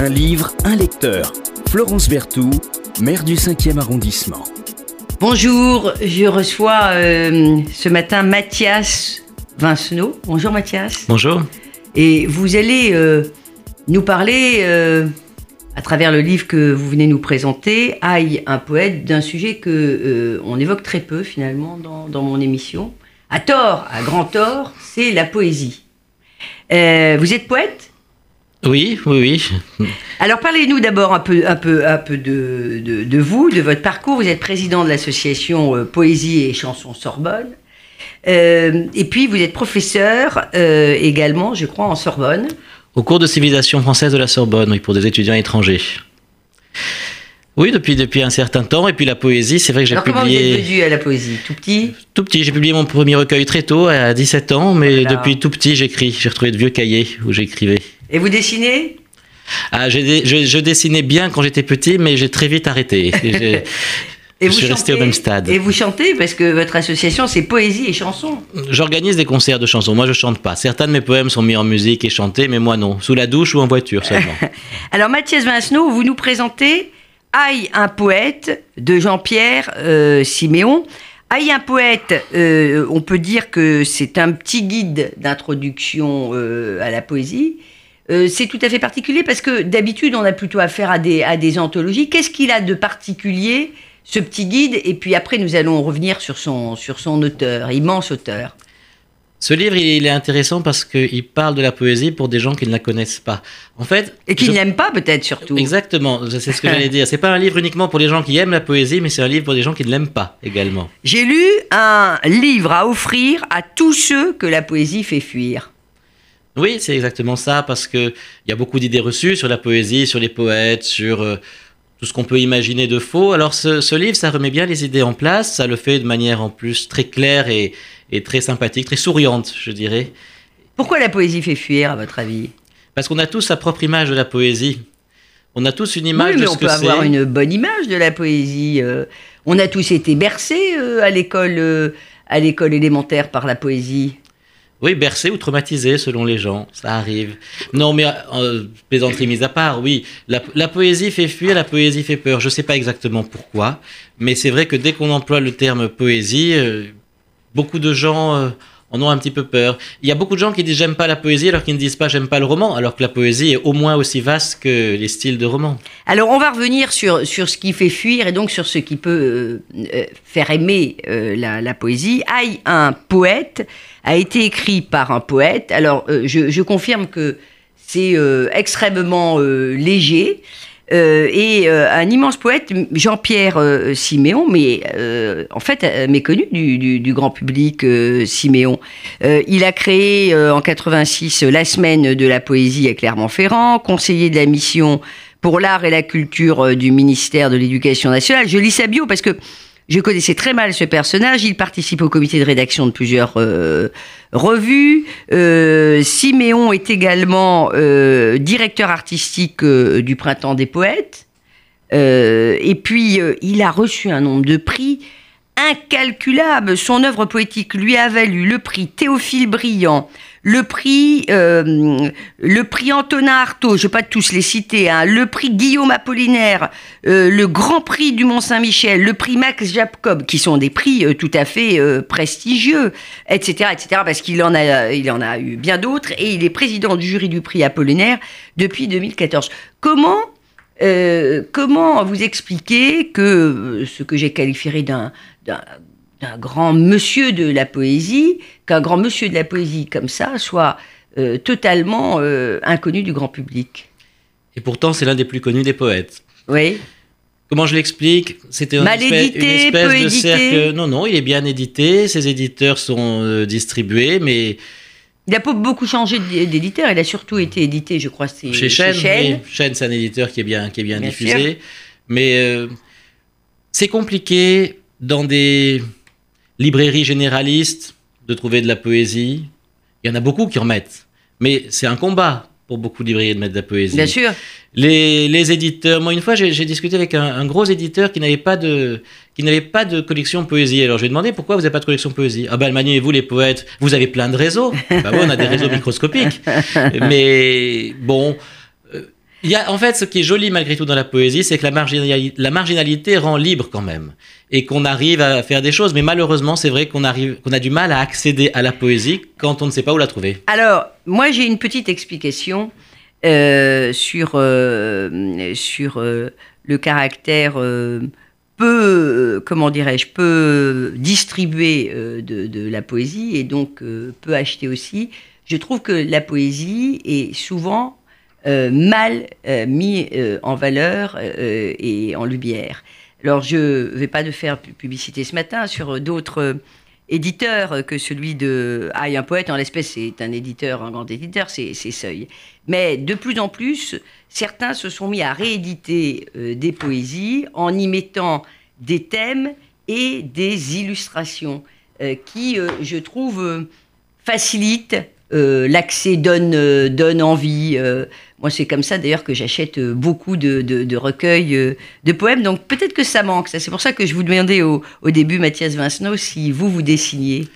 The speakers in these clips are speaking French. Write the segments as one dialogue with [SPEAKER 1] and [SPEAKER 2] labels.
[SPEAKER 1] Un livre, un lecteur. Florence Berthoud, maire du 5e arrondissement.
[SPEAKER 2] Bonjour, je reçois euh, ce matin Mathias Vincenot. Bonjour Mathias.
[SPEAKER 3] Bonjour.
[SPEAKER 2] Et vous allez euh, nous parler, euh, à travers le livre que vous venez nous présenter, Aïe, un poète, d'un sujet que on évoque très peu finalement dans, dans, mon émission. À tort, à grand tort, c'est la poésie. vous êtes poète?
[SPEAKER 3] Oui, oui, oui.
[SPEAKER 2] Alors parlez-nous d'abord un peu, un peu, un peu de, de, de, vous, de votre parcours. Vous êtes président de l'association Poésie et Chansons Sorbonne. Euh, et puis, vous êtes professeur euh, également, je crois, en Sorbonne.
[SPEAKER 3] Au cours de civilisation française de la Sorbonne, oui, pour des étudiants étrangers. Oui, depuis, depuis un certain temps. Et puis la poésie, c'est vrai que j'ai publié. Comment
[SPEAKER 2] vous êtes venu à la poésie? Tout petit?
[SPEAKER 3] Tout petit. J'ai publié mon premier recueil très tôt, à 17 ans, mais depuis tout petit, j'écris. J'ai retrouvé de vieux cahiers où j'écrivais.
[SPEAKER 2] Et vous dessinez?
[SPEAKER 3] Ah, je, je, je, dessinais bien quand j'étais petit, mais j'ai très vite arrêté.
[SPEAKER 2] Et je vous suis resté au même stade. Et vous chantez parce que votre association c'est poésie et chanson.
[SPEAKER 3] J'organise des concerts de chansons. Moi je chante pas. Certains de mes poèmes sont mis en musique et chantés, mais moi non. Sous la douche ou en voiture seulement.
[SPEAKER 2] Alors Mathias Vincenot, vous nous présentez Aïe un poète de Jean-Pierre euh, Siméon. Aïe un poète, euh, on peut dire que c'est un petit guide d'introduction euh, à la poésie. Euh, c'est tout à fait particulier parce que d'habitude on a plutôt affaire à des, à des anthologies. Qu'est-ce qu'il a de particulier ce petit guide, et puis après nous allons revenir sur son, sur son auteur, immense auteur.
[SPEAKER 3] Ce livre, il est intéressant parce qu'il parle de la poésie pour des gens qui ne la connaissent pas. En fait,
[SPEAKER 2] et qui n'aiment pas peut-être surtout.
[SPEAKER 3] Exactement, c'est ce que j'allais dire. C'est pas un livre uniquement pour les gens qui aiment la poésie, mais c'est un livre pour des gens qui ne l'aiment pas également.
[SPEAKER 2] J'ai lu un livre à offrir à tous ceux que la poésie fait fuir.
[SPEAKER 3] Oui, c'est exactement ça, parce qu'il y a beaucoup d'idées reçues sur la poésie, sur les poètes, sur euh, tout ce qu'on peut imaginer de faux. Alors ce, livre, ça remet bien les idées en place, ça le fait de manière en plus très claire et, très sympathique, très souriante, je dirais.
[SPEAKER 2] Pourquoi la poésie fait fuir, à votre avis?
[SPEAKER 3] Parce qu'on a tous sa propre image de la poésie. On a tous une image
[SPEAKER 2] oui, mais
[SPEAKER 3] de
[SPEAKER 2] on peut avoir une bonne image de la poésie. Euh. on a tous été bercés euh, à l'école, euh, à l'école élémentaire par la poésie.
[SPEAKER 3] Oui, bercé ou traumatisé selon les gens, ça arrive. Non, mais euh, plaisanterie mise à part, oui, la, poésie fait fuir, la poésie fait peur. Je ne sais pas exactement pourquoi, mais c'est vrai que dès qu'on emploie le terme poésie, euh, beaucoup de gens euh, en ont un petit peu peur. Il y a beaucoup de gens qui disent j'aime pas la poésie alors qu'ils ne disent pas j'aime pas le roman, alors que la poésie est au moins aussi vaste que les styles de roman.
[SPEAKER 2] Alors on va revenir sur, sur ce qui fait fuir et donc sur ce qui peut faire aimer la, la poésie. Aïe, un poète a été écrit par un poète. Alors, euh, je, confirme que c'est euh, extrêmement euh, et un immense poète, Jean-Pierre Siméon, mais en fait méconnu du, du, grand public, Siméon. il a créé en 86 la semaine de la poésie à Clermont-Ferrand, conseiller de la mission pour l'art et la culture du ministère de l'Éducation nationale. Je lis sa bio parce que je connaissais très mal ce personnage. Il participe au comité de rédaction de plusieurs euh, revues. Euh, Siméon est également euh, directeur artistique du Printemps des Poètes. et puis, il a reçu un nombre de prix incalculable. Son œuvre poétique lui a valu le prix Théophile Briand, le prix, euh, le prix Antonin Artaud, je ne vais pas tous les citer, hein, le prix Guillaume Apollinaire, euh, le Grand Prix du Mont-Saint-Michel, le prix Max Jacob, qui sont des prix euh, tout à fait prestigieux, etc., etc., parce qu'il en a, il en a eu bien d'autres, et il est président du jury du prix Apollinaire depuis 2014. Comment comment vous expliquer que ce que j'ai qualifié d'un d'un grand monsieur de la poésie, qu'un grand monsieur de la poésie comme ça soit euh, totalement euh, inconnu du grand public.
[SPEAKER 3] Et pourtant, c'est l'un des plus connus des poètes.
[SPEAKER 2] Oui.
[SPEAKER 3] Comment je l'explique? C'était
[SPEAKER 2] Mal édité, peu édité.
[SPEAKER 3] Non, non, il est bien édité. Ses éditeurs sont euh, distribués, mais
[SPEAKER 2] il n'a pas beaucoup changé d'éditeur. Il a surtout été édité, je crois,
[SPEAKER 3] chez, chez Chêne. Chêne, Chêne c'est un éditeur qui est bien, qui est bien, diffusé. Mais c'est compliqué dans des librairie généraliste, de trouver de la poésie. Il y en a beaucoup qui en mettent. Mais c'est un combat pour beaucoup de librairies de mettre de la poésie.
[SPEAKER 2] Bien sûr.
[SPEAKER 3] Les, éditeurs. Moi, une fois, j'ai discuté avec un, gros éditeur qui n'avait pas de qui n'avait pas de collection poésie. Alors, je lui ai demandé pourquoi vous n'avez pas de collection poésie? Ah ben, Manu et vous, les poètes, vous avez plein de réseaux. bah on a des réseaux microscopiques. Mais bon. Il y a, en fait, ce qui est joli malgré tout dans la poésie, c'est que la, marginali- la marginalité rend libre quand même. Et qu'on arrive à faire des choses. Mais malheureusement, c'est vrai qu'on arrive, qu'on a du mal à accéder à la poésie quand on ne sait pas où la trouver.
[SPEAKER 2] Alors, moi, j'ai une petite explication euh, sur, euh, sur euh, le caractère peu, comment dirais-je, peu distribué de, de la poésie et donc peu acheté aussi. Je trouve que la poésie est souvent euh, mal euh, mis euh, en valeur et en lumière. Alors, je ne vais pas de faire pu- publicité ce matin sur d'autres éditeurs que celui de Aïe, un poète. En l'espèce, c'est un éditeur, un grand éditeur, c'est Seuil. Mais de plus en plus, certains se sont mis à rééditer des poésies en y mettant des thèmes et des illustrations qui, je trouve, facilitent euh, l'accès, donnent, euh, donnent envie. euh. moi, c'est comme ça d'ailleurs que j'achète beaucoup de, de- de recueils de poèmes. Donc peut-être que ça manque. ça. C'est pour ça que je vous demandais au, au début, Mathias Vincenot, si vous vous dessiniez.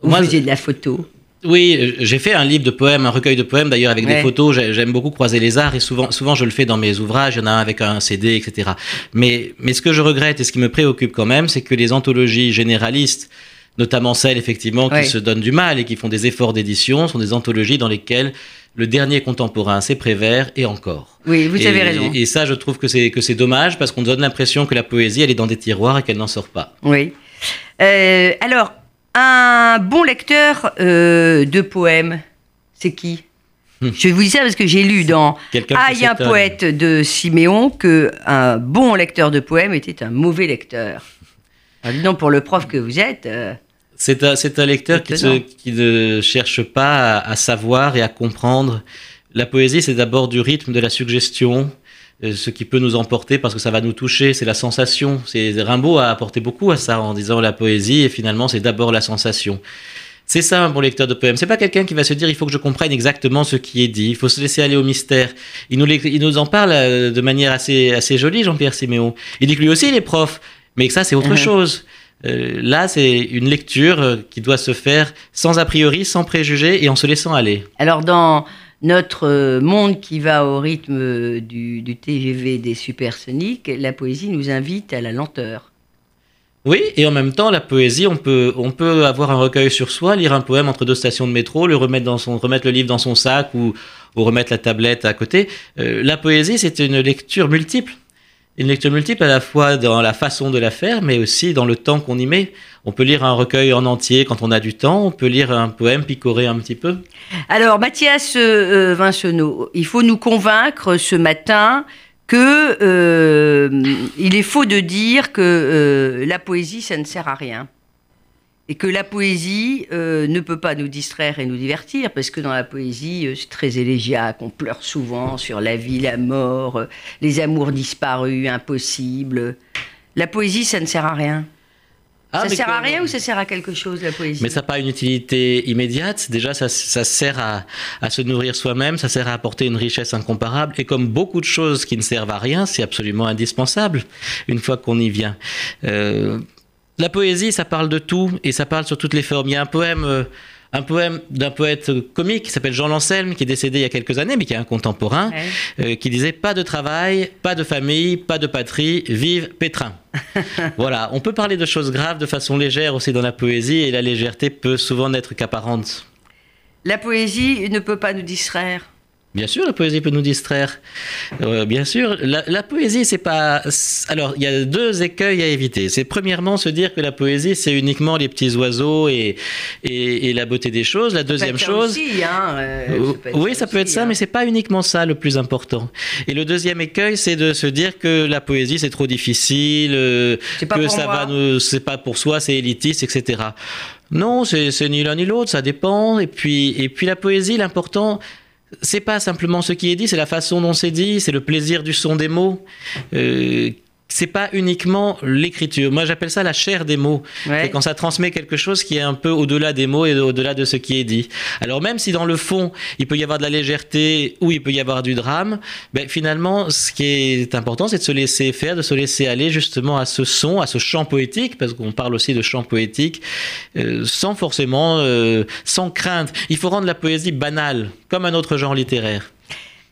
[SPEAKER 2] Vous
[SPEAKER 3] Moi,
[SPEAKER 2] faisiez de la photo.
[SPEAKER 3] Oui, j'ai fait un livre de poèmes, un recueil de poèmes d'ailleurs avec
[SPEAKER 2] Ouais.
[SPEAKER 3] des photos. J'ai- J'aime beaucoup croiser les arts et souvent, souvent je le fais dans mes ouvrages. Il y en a un avec un CD, etc. Mais, mais ce que je regrette et ce qui me préoccupe quand même, c'est que les anthologies généralistes, notamment celles effectivement qui se donnent du mal et qui font des efforts d'édition, sont des anthologies dans lesquelles le dernier contemporain, c'est Prévert et encore.
[SPEAKER 2] Oui, vous
[SPEAKER 3] et,
[SPEAKER 2] avez raison.
[SPEAKER 3] Et ça, je trouve que c'est que c'est dommage parce qu'on donne l'impression que la poésie, elle est dans des tiroirs et qu'elle n'en sort pas.
[SPEAKER 2] Oui. Euh, alors, un bon lecteur euh, de poèmes, c'est qui?
[SPEAKER 3] Hmm.
[SPEAKER 2] Je vous dis ça parce que j'ai lu dans
[SPEAKER 3] Quelqu'un
[SPEAKER 2] Ah, un poète de Siméon que un bon lecteur de poèmes était un mauvais lecteur. Dis donc, pour le prof que vous êtes, euh,
[SPEAKER 3] C'est un, lecteur qui, se-
[SPEAKER 2] Étonnant.
[SPEAKER 3] qui ne cherche pas à, à savoir et à comprendre. La poésie, c'est d'abord du rythme, de la suggestion, euh, ce qui peut nous emporter parce que ça va nous toucher, c'est la sensation. C'est Rimbaud a apporté beaucoup à ça en disant la poésie et finalement c'est d'abord la sensation. C'est ça un bon lecteur de poèmes. C'est pas quelqu'un qui va se dire il faut que je comprenne exactement ce qui est dit. Il faut se laisser aller au mystère. Il nous, l'é- il nous en parle euh, de manière assez, assez jolie, Jean-Pierre Siméon. Il dit que lui aussi il est prof, mais ça c'est autre
[SPEAKER 2] Mhm.
[SPEAKER 3] chose. Euh, là, c'est une lecture euh, qui doit se faire sans a priori, sans préjugés et en se laissant aller.
[SPEAKER 2] alors dans notre euh, monde qui va au rythme du, du TGV des supersoniques, la poésie nous invite à la lenteur.
[SPEAKER 3] Oui, et en même temps, la poésie, on peut, on peut avoir un recueil sur soi, lire un poème entre deux stations de métro, le remettre dans son, remettre le livre dans son sac ou, ou remettre la tablette à côté. Euh, la poésie, c'est une lecture multiple. Une lecture multiple à la fois dans la façon de la faire, mais aussi dans le temps qu'on y met. On peut lire un recueil en entier quand on a du temps, on peut lire un poème picorer un petit peu.
[SPEAKER 2] Alors, Mathias euh, euh, Vincenot, il faut nous convaincre ce matin que euh, il est faux de dire que euh, la poésie, ça ne sert à rien. Et que la poésie euh, ne peut pas nous distraire et nous divertir, parce que dans la poésie, euh, c'est très élégiaque, on pleure souvent sur la vie, la mort, euh, les amours disparus, impossibles. La poésie, ça ne sert à rien.
[SPEAKER 3] Ah,
[SPEAKER 2] ça sert à rien ou ça sert à quelque chose, la poésie?
[SPEAKER 3] Mais ça n'a pas une utilité immédiate. Déjà, ça, ça sert à, à se nourrir soi-même, ça sert à apporter une richesse incomparable. Et comme beaucoup de choses qui ne servent à rien, c'est absolument indispensable une fois qu'on y vient. Euh, la poésie, ça parle de tout et ça parle sur toutes les formes. Il y a un poème. euh, un poème d'un poète comique qui s'appelle Jean Lancelme, qui est décédé il y a quelques années, mais qui est un contemporain,
[SPEAKER 2] Ouais.
[SPEAKER 3] euh, qui disait Pas de travail, pas de famille, pas de patrie, vive Pétrin. voilà, on peut parler de choses graves de façon légère aussi dans la poésie, et la légèreté peut souvent n'être qu'apparente.
[SPEAKER 2] La poésie ne peut pas nous distraire.
[SPEAKER 3] Bien sûr, la poésie peut nous distraire. Euh, bien sûr, la, la poésie, c'est pas. Alors, il y a deux écueils à éviter. C'est premièrement se dire que la poésie, c'est uniquement les petits oiseaux et, et, et la beauté des choses. La deuxième
[SPEAKER 2] Ça peut être
[SPEAKER 3] chose.
[SPEAKER 2] aussi, hein, euh, peut être
[SPEAKER 3] oui, ça peut être ça,
[SPEAKER 2] hein.
[SPEAKER 3] mais c'est pas uniquement ça le plus important. Et le deuxième écueil, c'est de se dire que la poésie c'est trop difficile, euh, que ça
[SPEAKER 2] moi.
[SPEAKER 3] va nous, c'est pas pour soi, c'est élitiste, etc. Non, c'est c'est ni l'un ni l'autre, ça dépend. Et puis, et puis la poésie, l'important, c'est pas simplement ce qui est dit, c'est la façon dont c'est dit, c'est le plaisir du son des mots. Euh, c'est pas uniquement l'écriture. Moi, j'appelle ça la chair des mots.
[SPEAKER 2] Ouais.
[SPEAKER 3] C'est quand ça transmet quelque chose qui est un peu au-delà des mots et au-delà de ce qui est dit. Alors même si dans le fond, il peut y avoir de la légèreté ou il peut y avoir du drame, ben, finalement, ce qui est important, c'est de se laisser faire, de se laisser aller justement à ce son, à ce chant poétique, parce qu'on parle aussi de chant poétique, euh, sans forcément, euh, sans crainte. Il faut rendre la poésie banale, comme un autre genre littéraire.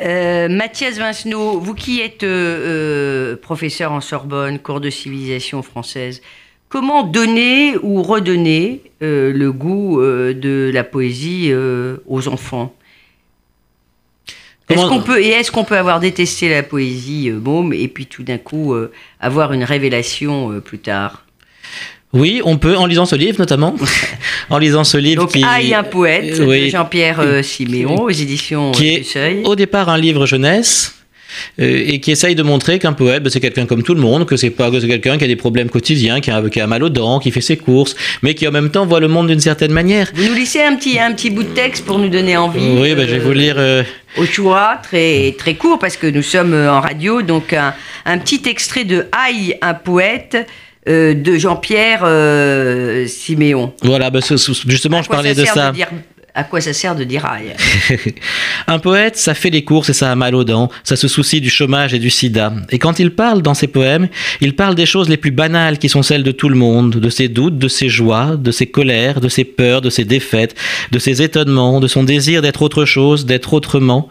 [SPEAKER 2] Euh, Mathias Vincenot, vous qui êtes euh, euh, professeur en Sorbonne, cours de civilisation française, comment donner ou redonner euh, le goût de la poésie aux enfants? Est-ce qu'on peut, et est-ce qu'on peut avoir détesté la poésie môme et puis tout d'un coup avoir une révélation plus tard?
[SPEAKER 3] Oui, on peut, en lisant ce livre notamment. en lisant ce livre
[SPEAKER 2] Donc,
[SPEAKER 3] qui...
[SPEAKER 2] Aïe, un poète
[SPEAKER 3] Euh, oui.
[SPEAKER 2] de Jean-Pierre euh, Siméon aux éditions
[SPEAKER 3] Qui
[SPEAKER 2] euh,
[SPEAKER 3] est
[SPEAKER 2] du Seuil.
[SPEAKER 3] au départ un livre jeunesse euh, et qui essaye de montrer qu'un poète, ben, c'est quelqu'un comme tout le monde, que c'est pas que quelqu'un qui a des problèmes quotidiens, qui a, qui a mal aux dents, qui fait ses courses, mais qui en même temps voit le monde d'une certaine manière.
[SPEAKER 2] Vous nous laissez un petit, un petit bout de texte pour nous donner envie
[SPEAKER 3] Oui, ben, je vais vous lire.
[SPEAKER 2] au choix, très, très court, parce que nous sommes en radio, donc un, un petit extrait de Aïe, un poète de Jean-Pierre euh, Siméon.
[SPEAKER 3] voilà, ce- justement,
[SPEAKER 2] À
[SPEAKER 3] je
[SPEAKER 2] quoi
[SPEAKER 3] parlais de
[SPEAKER 2] sert
[SPEAKER 3] ça.
[SPEAKER 2] dire- à quoi ça sert de dire aïe
[SPEAKER 3] Un poète, ça fait les courses et ça a mal aux dents, ça se soucie du chômage et du sida. Et quand il parle dans ses poèmes, il parle des choses les plus banales qui sont celles de tout le monde, de ses doutes, de ses joies, de ses colères, de ses peurs, de ses défaites, de ses étonnements, de son désir d'être autre chose, d'être autrement,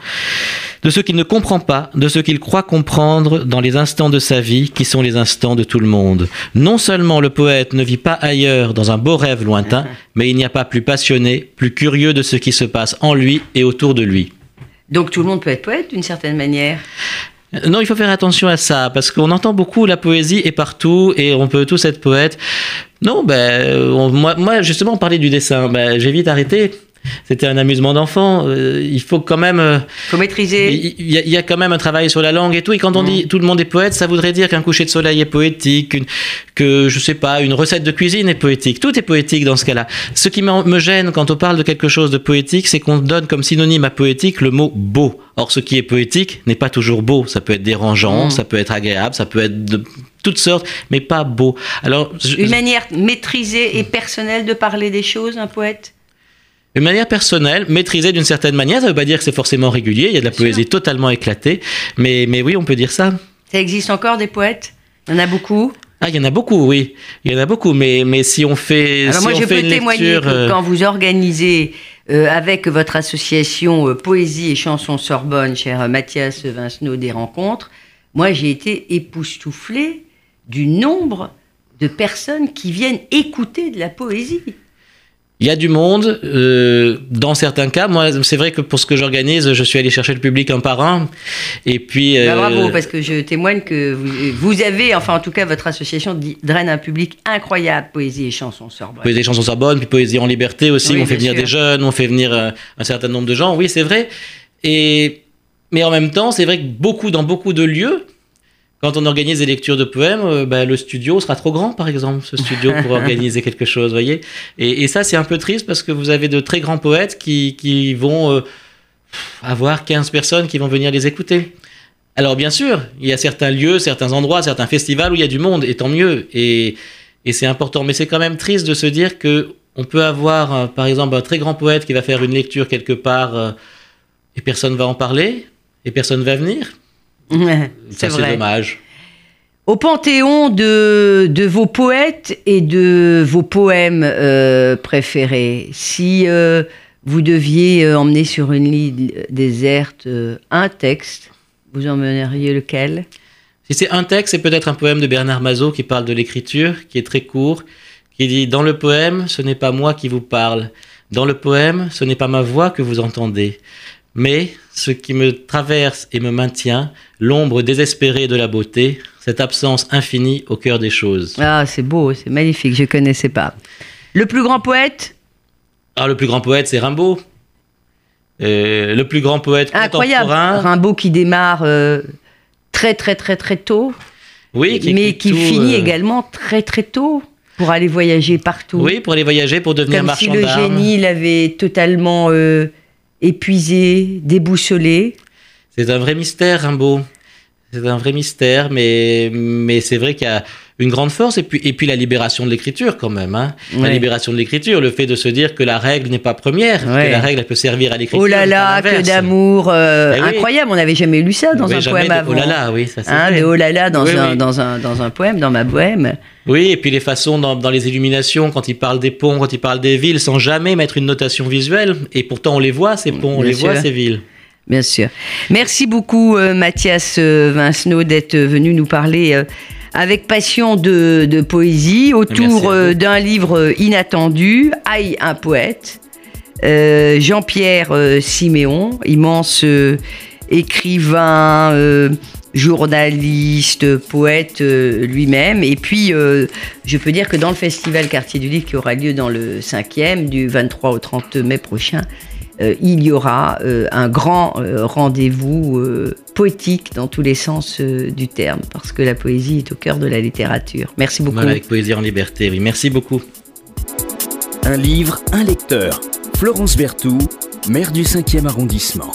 [SPEAKER 3] de ce qu'il ne comprend pas, de ce qu'il croit comprendre dans les instants de sa vie qui sont les instants de tout le monde. Non seulement le poète ne vit pas ailleurs dans un beau rêve lointain, mais il n'y a pas plus passionné, plus curieux de ce qui se passe en lui et autour de lui.
[SPEAKER 2] Donc tout le monde peut être poète d'une certaine manière.
[SPEAKER 3] Non, il faut faire attention à ça, parce qu'on entend beaucoup la poésie est partout et on peut tous être poète. Non, ben, on- moi, moi, justement, on parlait du dessin. Ben, j'ai vite arrêté. C'était un amusement d'enfant. Euh, il faut quand même. euh,
[SPEAKER 2] faut maîtriser.
[SPEAKER 3] il y, a- il y a quand même un travail sur la langue et tout. Et quand on
[SPEAKER 2] Mm.
[SPEAKER 3] dit tout le monde est poète, ça voudrait dire qu'un coucher de soleil est poétique, une- que je sais pas, une recette de cuisine est poétique. Tout est poétique dans ce cas-là. Ce qui me gêne quand on parle de quelque chose de poétique, c'est qu'on donne comme synonyme à poétique le mot beau. Or, ce qui est poétique n'est pas toujours beau. Ça peut être dérangeant,
[SPEAKER 2] Mm.
[SPEAKER 3] ça peut être agréable, ça peut être de toutes sortes, mais pas beau. Alors, je-
[SPEAKER 2] Une manière maîtrisée et personnelle de parler des choses, un poète?
[SPEAKER 3] Une manière personnelle, maîtrisée d'une certaine manière, ça ne veut pas dire que c'est forcément régulier, il y a de la
[SPEAKER 2] Bien sûr.
[SPEAKER 3] poésie totalement éclatée, mais, mais oui, on peut dire ça.
[SPEAKER 2] Ça existe encore des poètes? Il y en a beaucoup?
[SPEAKER 3] Ah, il y en a beaucoup, oui. Il y en a beaucoup, mais, mais si on fait,
[SPEAKER 2] Alors
[SPEAKER 3] si
[SPEAKER 2] moi,
[SPEAKER 3] on
[SPEAKER 2] je
[SPEAKER 3] fait
[SPEAKER 2] peux témoigner
[SPEAKER 3] lecture,
[SPEAKER 2] que
[SPEAKER 3] euh,
[SPEAKER 2] quand vous organisez euh, avec votre association euh, Poésie et Chansons Sorbonne, cher Mathias Vincenot, des rencontres, moi j'ai été époustouflée du nombre de personnes qui viennent écouter de la poésie.
[SPEAKER 3] Il y a du monde. euh, dans certains cas, moi, c'est vrai que pour ce que j'organise, je suis allé chercher le public un par un, et puis.
[SPEAKER 2] Bah,
[SPEAKER 3] euh,
[SPEAKER 2] bravo, parce que je témoigne que vous, vous avez, enfin en tout cas votre association draine un public incroyable, Poésie et Chansons Sorbonne.
[SPEAKER 3] Poésie des chansons Sorbonne, puis Poésie en liberté aussi,
[SPEAKER 2] Oui,
[SPEAKER 3] on fait venir
[SPEAKER 2] sûr.
[SPEAKER 3] des jeunes, on fait venir euh, un certain nombre de gens, oui, c'est vrai. Et, mais en même temps, c'est vrai que beaucoup, dans beaucoup de lieux, quand on organise des lectures de poèmes, euh, bah, le studio sera trop grand, par exemple, ce studio pour organiser quelque chose, voyez. Et, et ça, c'est un peu triste parce que vous avez de très grands poètes qui, qui vont euh, avoir 15 personnes qui vont venir les écouter. Alors bien sûr, il y a certains lieux, certains endroits, certains festivals où il y a du monde, et tant mieux. Et, et c'est important. Mais c'est quand même triste de se dire que on peut avoir, euh, par exemple, un très grand poète qui va faire une lecture quelque part et personne va en parler et personne va venir.
[SPEAKER 2] C'est
[SPEAKER 3] dommage.
[SPEAKER 2] Au panthéon de, de vos poètes et de vos poèmes euh, préférés, si euh, vous deviez euh, emmener sur une île déserte euh, un texte, vous emmèneriez lequel?
[SPEAKER 3] Si c'est un texte, c'est peut-être un poème de Bernard Mazot qui parle de l'écriture, qui est très court, qui dit Dans le poème, ce n'est pas moi qui vous parle. Dans le poème, ce n'est pas ma voix que vous entendez. Mais ce qui me traverse et me maintient, l'ombre désespérée de la beauté, cette absence infinie au cœur des choses.
[SPEAKER 2] Ah, c'est beau, c'est magnifique, je ne connaissais pas. Le plus grand poète?
[SPEAKER 3] Alors, le plus grand poète, c'est Rimbaud. Euh, le plus grand poète
[SPEAKER 2] Incroyable.
[SPEAKER 3] contemporain.
[SPEAKER 2] Rimbaud qui démarre euh, très très très très tôt,
[SPEAKER 3] Oui, qui
[SPEAKER 2] mais qui
[SPEAKER 3] tout,
[SPEAKER 2] finit
[SPEAKER 3] euh,
[SPEAKER 2] également très très tôt pour aller voyager partout.
[SPEAKER 3] Oui, pour aller voyager, pour devenir
[SPEAKER 2] Comme si le génie l'avait totalement euh, épuisé, déboussolé.
[SPEAKER 3] C'est un vrai mystère, Rimbaud. C'est un vrai mystère, mais, mais c'est vrai qu'il y a une grande force. Et puis, et puis la libération de l'écriture, quand même. hein. La libération de l'écriture, le fait de se dire que la règle n'est pas première,
[SPEAKER 2] Ouais.
[SPEAKER 3] que la règle elle peut servir à l'écriture.
[SPEAKER 2] Oh là là, que d'amour euh,
[SPEAKER 3] Eh oui.
[SPEAKER 2] incroyable. On n'avait jamais lu ça dans
[SPEAKER 3] Oui,
[SPEAKER 2] un poème
[SPEAKER 3] de-
[SPEAKER 2] avant.
[SPEAKER 3] Oh là là, oui, ça c'est
[SPEAKER 2] Hein,
[SPEAKER 3] vrai.
[SPEAKER 2] de oh là là dans,
[SPEAKER 3] Oui,
[SPEAKER 2] un. Dans, un, dans un poème, dans ma bohème.
[SPEAKER 3] Oui, et puis les façons dans, dans les illuminations, quand il parle des ponts, quand il parle des villes, sans jamais mettre une notation visuelle. Et pourtant, on les voit, ces ponts, on
[SPEAKER 2] Bien
[SPEAKER 3] les voit, ces villes.
[SPEAKER 2] Bien sûr. Merci beaucoup, euh, Mathias euh, Vincenot, d'être venu nous parler avec passion de, de poésie autour euh, d'un livre inattendu, Aïe, un poète. Euh, Jean-Pierre euh, Siméon, immense euh, écrivain, euh, journaliste, poète euh, lui-même. Et puis, euh, je peux dire que dans le festival Quartier du Livre qui aura lieu dans le 5e, du 23 au 30 mai prochain, euh, il y aura euh, un grand euh, rendez-vous euh, poétique dans tous les sens euh, du terme, parce que la poésie est au cœur de la littérature. Merci beaucoup.
[SPEAKER 3] Voilà, avec Poésie en liberté, oui. Merci beaucoup.
[SPEAKER 1] Un livre, un lecteur. Florence Berthoud, maire du 5e arrondissement.